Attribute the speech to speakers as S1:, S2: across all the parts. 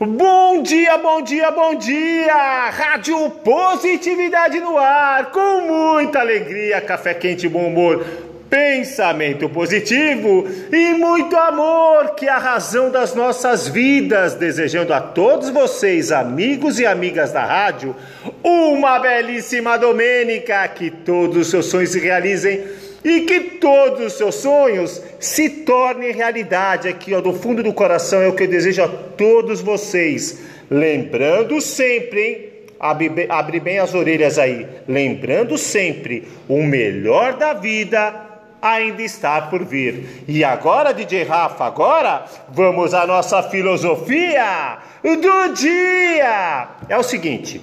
S1: Bom dia, bom dia, bom dia! Rádio Positividade no ar, com muita alegria, café quente, bom humor, pensamento positivo e muito amor, que é a razão das nossas vidas. Desejando a todos vocês, amigos e amigas da rádio, uma belíssima domênica, que todos os seus sonhos se realizem e que todos os seus sonhos se tornem realidade. Aqui, ó, do fundo do coração, é o que eu desejo a todos vocês. Lembrando sempre, hein? Abre abre bem as orelhas aí. Lembrando sempre, o melhor da vida ainda está por vir. E agora, DJ Rafa, agora vamos à nossa filosofia do dia. É o seguinte: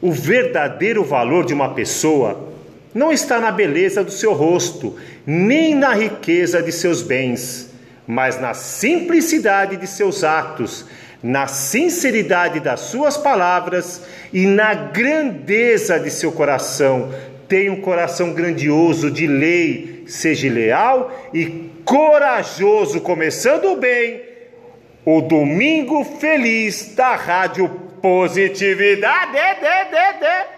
S1: o verdadeiro valor de uma pessoa não está na beleza do seu rosto, nem na riqueza de seus bens, mas na simplicidade de seus atos, na sinceridade das suas palavras e na grandeza de seu coração. Tenha um coração grandioso de lei, seja leal e corajoso, começando bem o domingo feliz da Rádio Positividade. De, de, de.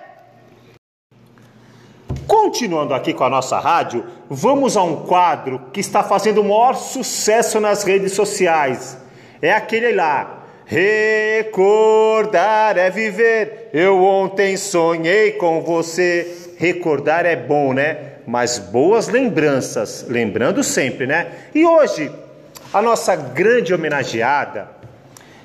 S1: Continuando aqui com a nossa rádio, vamos a um quadro que está fazendo o maior sucesso nas redes sociais. É aquele lá. Recordar é viver. Eu ontem sonhei com você. Recordar é bom, né? Mas boas lembranças, lembrando sempre, né? E hoje, a nossa grande homenageada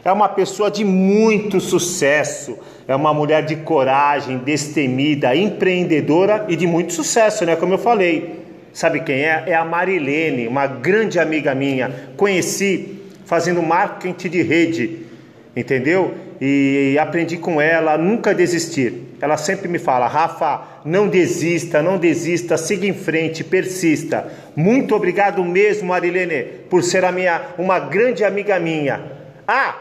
S1: é uma pessoa de muito sucesso, é uma mulher de coragem, destemida, empreendedora e de muito sucesso, né? Como eu falei. Sabe quem é? É a Marilene, uma grande amiga minha. Conheci fazendo marketing de rede, entendeu? E aprendi com ela nunca desistir. Ela sempre me fala: Rafa, não desista, não desista, siga em frente, persista. Muito obrigado mesmo, Marilene, por ser a minha, uma grande amiga minha. Ah,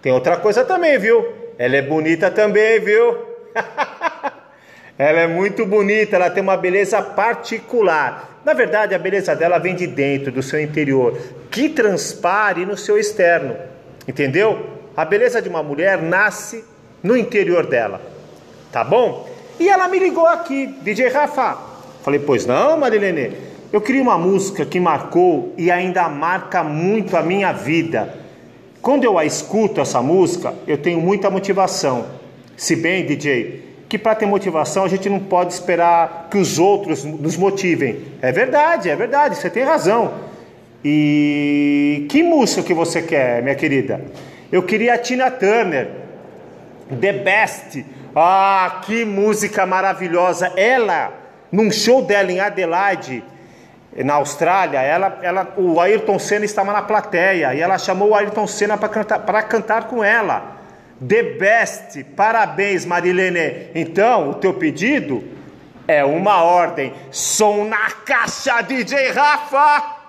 S1: tem outra coisa também, viu? Ela é bonita também, viu? ela é muito bonita, ela tem uma beleza particular. Na verdade, a beleza dela vem de dentro, do seu interior, que transpare no seu externo. Entendeu? A beleza de uma mulher nasce no interior dela. Tá bom? E ela me ligou aqui, DJ Rafa. Falei, pois não, Marilene? Eu queria uma música que marcou e ainda marca muito a minha vida. Quando eu a escuto essa música, eu tenho muita motivação. Se bem, DJ, que para ter motivação a gente não pode esperar que os outros nos motivem. É verdade, é verdade, você tem razão. E que música que você quer, minha querida? Eu queria a Tina Turner, The Best. Ah, que música maravilhosa! Ela, num show dela em Adelaide, na Austrália, ela, ela, o Ayrton Senna estava na plateia e ela chamou o Ayrton Senna para cantar, cantar com ela. The best, parabéns Marilene. Então, o teu pedido é uma ordem. Som na caixa, DJ Rafa.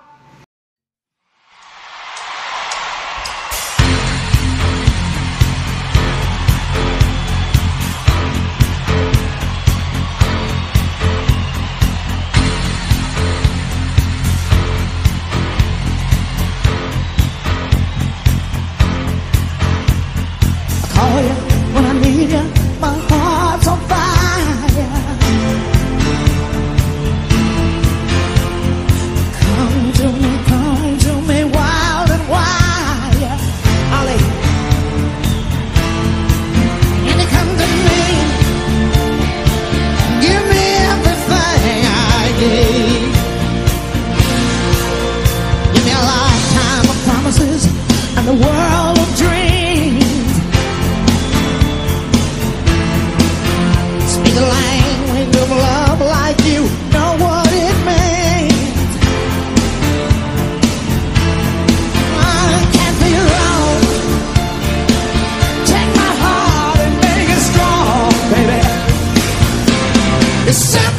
S1: the.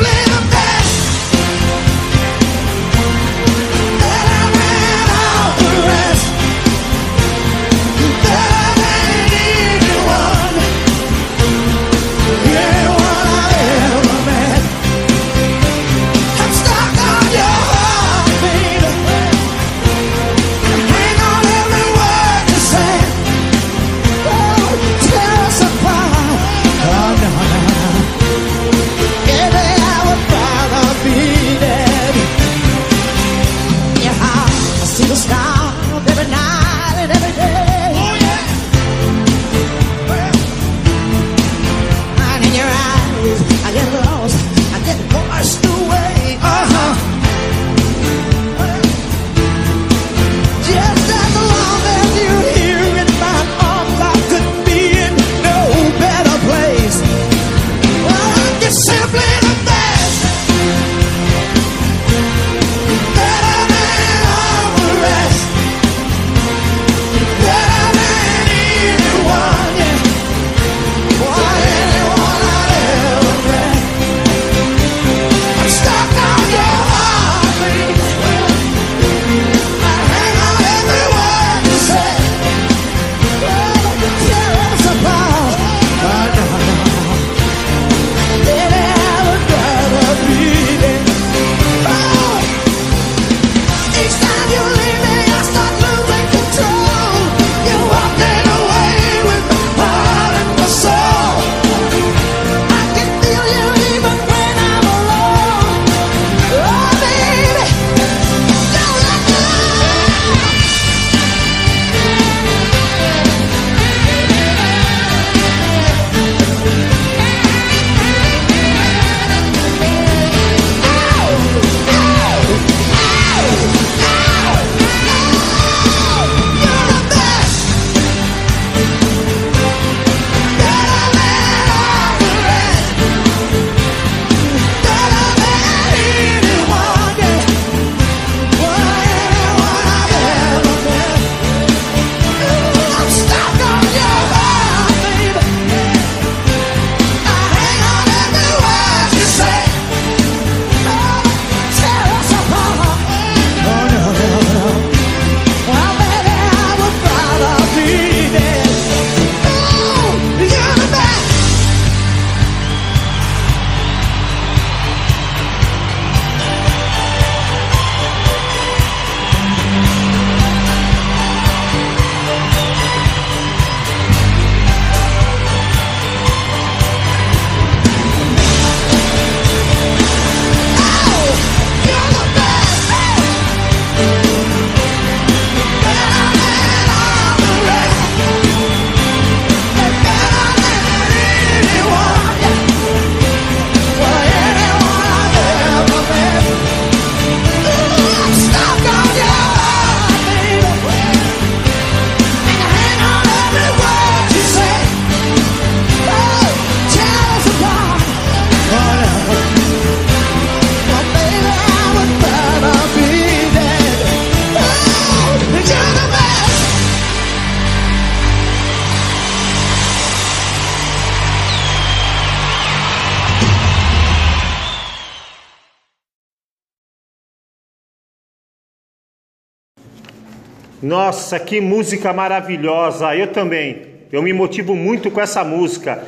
S1: Nossa, que música maravilhosa! Eu também. Eu me motivo muito com essa música.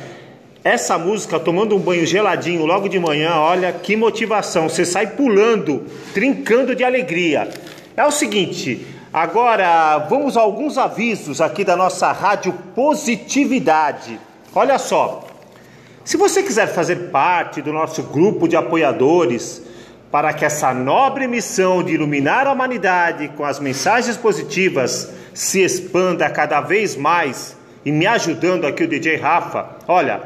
S1: Essa música, tomando um banho geladinho logo de manhã, olha que motivação. Você sai pulando, trincando de alegria. É o seguinte, agora vamos a alguns avisos aqui da nossa rádio Positividade. Olha só. Se você quiser fazer parte do nosso grupo de apoiadores, para que essa nobre missão de iluminar a humanidade com as mensagens positivas se expanda cada vez mais e me ajudando aqui o DJ Rafa, olha,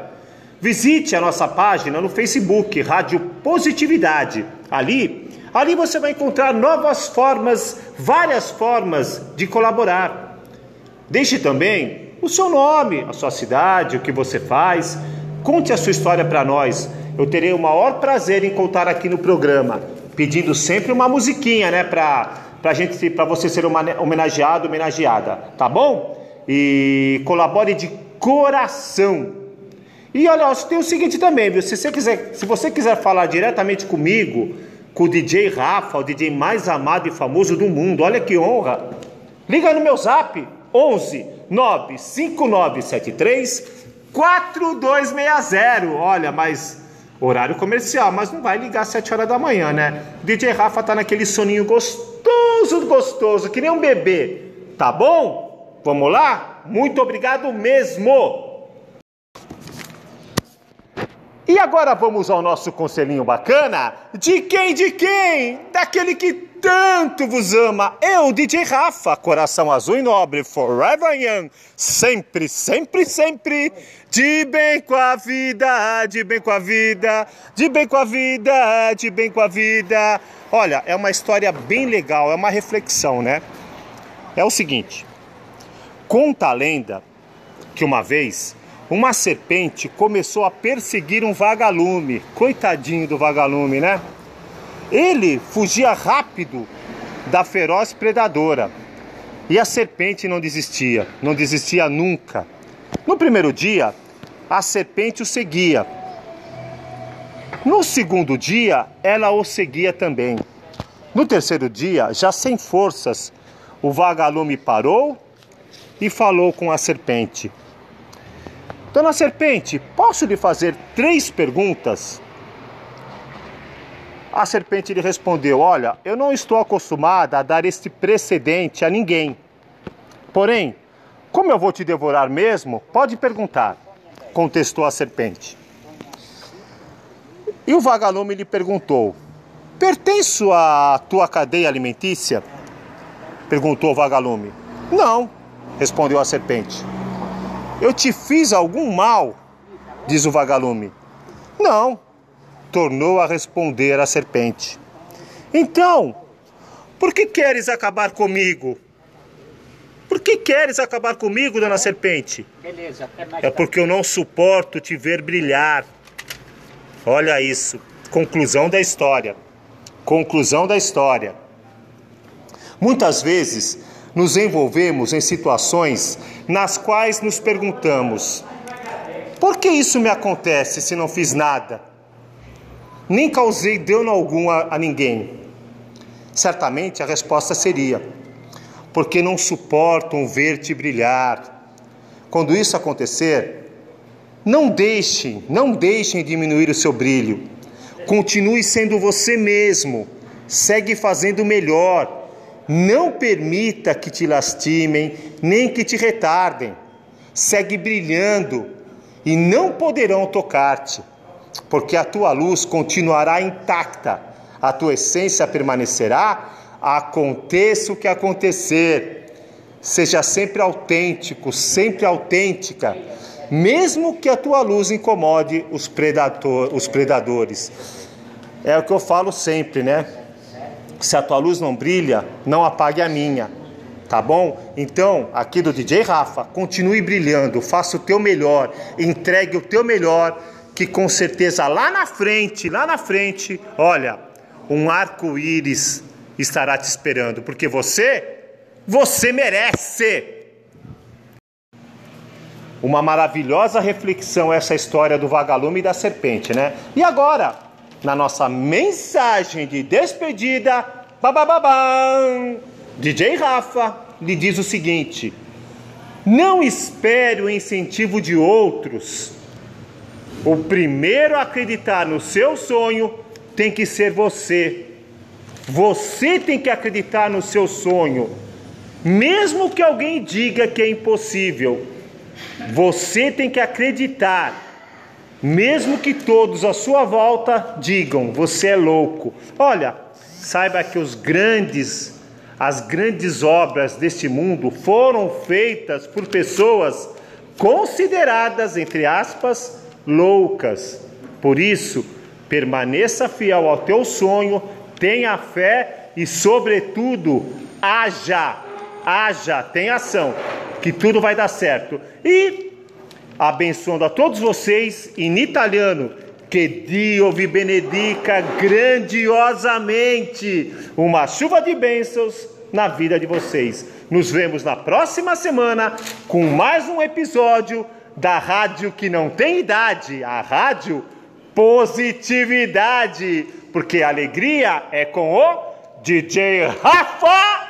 S1: visite a nossa página no Facebook, Rádio Positividade. Ali, ali você vai encontrar novas formas, várias formas de colaborar. Deixe também o seu nome, a sua cidade, o que você faz. Conte a sua história para nós eu terei o maior prazer em contar aqui no programa, pedindo sempre uma musiquinha, né, para pra gente, para você ser homenageado, homenageada, tá bom? E colabore de coração. E olha, tem o seguinte também, viu? Se você quiser, se você quiser falar diretamente comigo, com o DJ Rafa, o DJ mais amado e famoso do mundo, olha que honra. Liga no meu Zap 11 95973 4260. Olha, mas horário comercial, mas não vai ligar às 7 horas da manhã, né? DJ Rafa tá naquele soninho gostoso, gostoso, que nem um bebê. Tá bom? Vamos lá? Muito obrigado mesmo. E agora vamos ao nosso conselhinho bacana. De quem? De quem? Daquele que tanto vos ama. Eu, DJ Rafa, coração azul e nobre, forever young, sempre, sempre, sempre, de bem com a vida, de bem com a vida, de bem com a vida, de bem com a vida. Olha, é uma história bem legal, é uma reflexão, né? É o seguinte: conta a lenda que uma vez uma serpente começou a perseguir um vagalume. Coitadinho do vagalume, né? Ele fugia rápido da feroz predadora. E a serpente não desistia, não desistia nunca. No primeiro dia, a serpente o seguia. No segundo dia, ela o seguia também. No terceiro dia, já sem forças, o vagalume parou e falou com a serpente: Dona Serpente, posso lhe fazer três perguntas? A serpente lhe respondeu: Olha, eu não estou acostumada a dar este precedente a ninguém. Porém, como eu vou te devorar mesmo, pode perguntar, contestou a serpente. E o vagalume lhe perguntou: Pertenço à tua cadeia alimentícia? perguntou o vagalume. Não, respondeu a serpente. Eu te fiz algum mal? diz o vagalume. Não, tornou a responder a serpente. Então, por que queres acabar comigo? Por que queres acabar comigo, dona serpente? Beleza, É porque eu não suporto te ver brilhar. Olha isso. Conclusão da história. Conclusão da história. Muitas vezes nos envolvemos em situações nas quais nos perguntamos: por que isso me acontece se não fiz nada? Nem causei dano algum a, a ninguém. Certamente a resposta seria: porque não suportam ver-te brilhar. Quando isso acontecer, não deixem, não deixem diminuir o seu brilho. Continue sendo você mesmo. Segue fazendo melhor. Não permita que te lastimem, nem que te retardem. Segue brilhando e não poderão tocar-te porque a tua luz continuará intacta, a tua essência permanecerá, aconteça o que acontecer. Seja sempre autêntico, sempre autêntica, mesmo que a tua luz incomode os, predador, os predadores. É o que eu falo sempre, né? Se a tua luz não brilha, não apague a minha, tá bom? Então, aqui do DJ Rafa, continue brilhando, faça o teu melhor, entregue o teu melhor que com certeza lá na frente, lá na frente, olha, um arco-íris estará te esperando, porque você, você merece. Uma maravilhosa reflexão essa história do vagalume e da serpente, né? E agora, na nossa mensagem de despedida, babababam, DJ Rafa lhe diz o seguinte: não espere o incentivo de outros. O primeiro a acreditar no seu sonho tem que ser você. Você tem que acreditar no seu sonho, mesmo que alguém diga que é impossível. Você tem que acreditar, mesmo que todos à sua volta digam: você é louco. Olha, saiba que os grandes, as grandes obras deste mundo foram feitas por pessoas consideradas, entre aspas, loucas. Por isso, permaneça fiel ao teu sonho, tenha fé e, sobretudo, haja, haja, tenha ação, que tudo vai dar certo. E abençoando a todos vocês em italiano, que Dio vi benedica grandiosamente. Uma chuva de bênçãos na vida de vocês. Nos vemos na próxima semana com mais um episódio da rádio que não tem idade, a rádio Positividade, porque alegria é com o DJ Rafa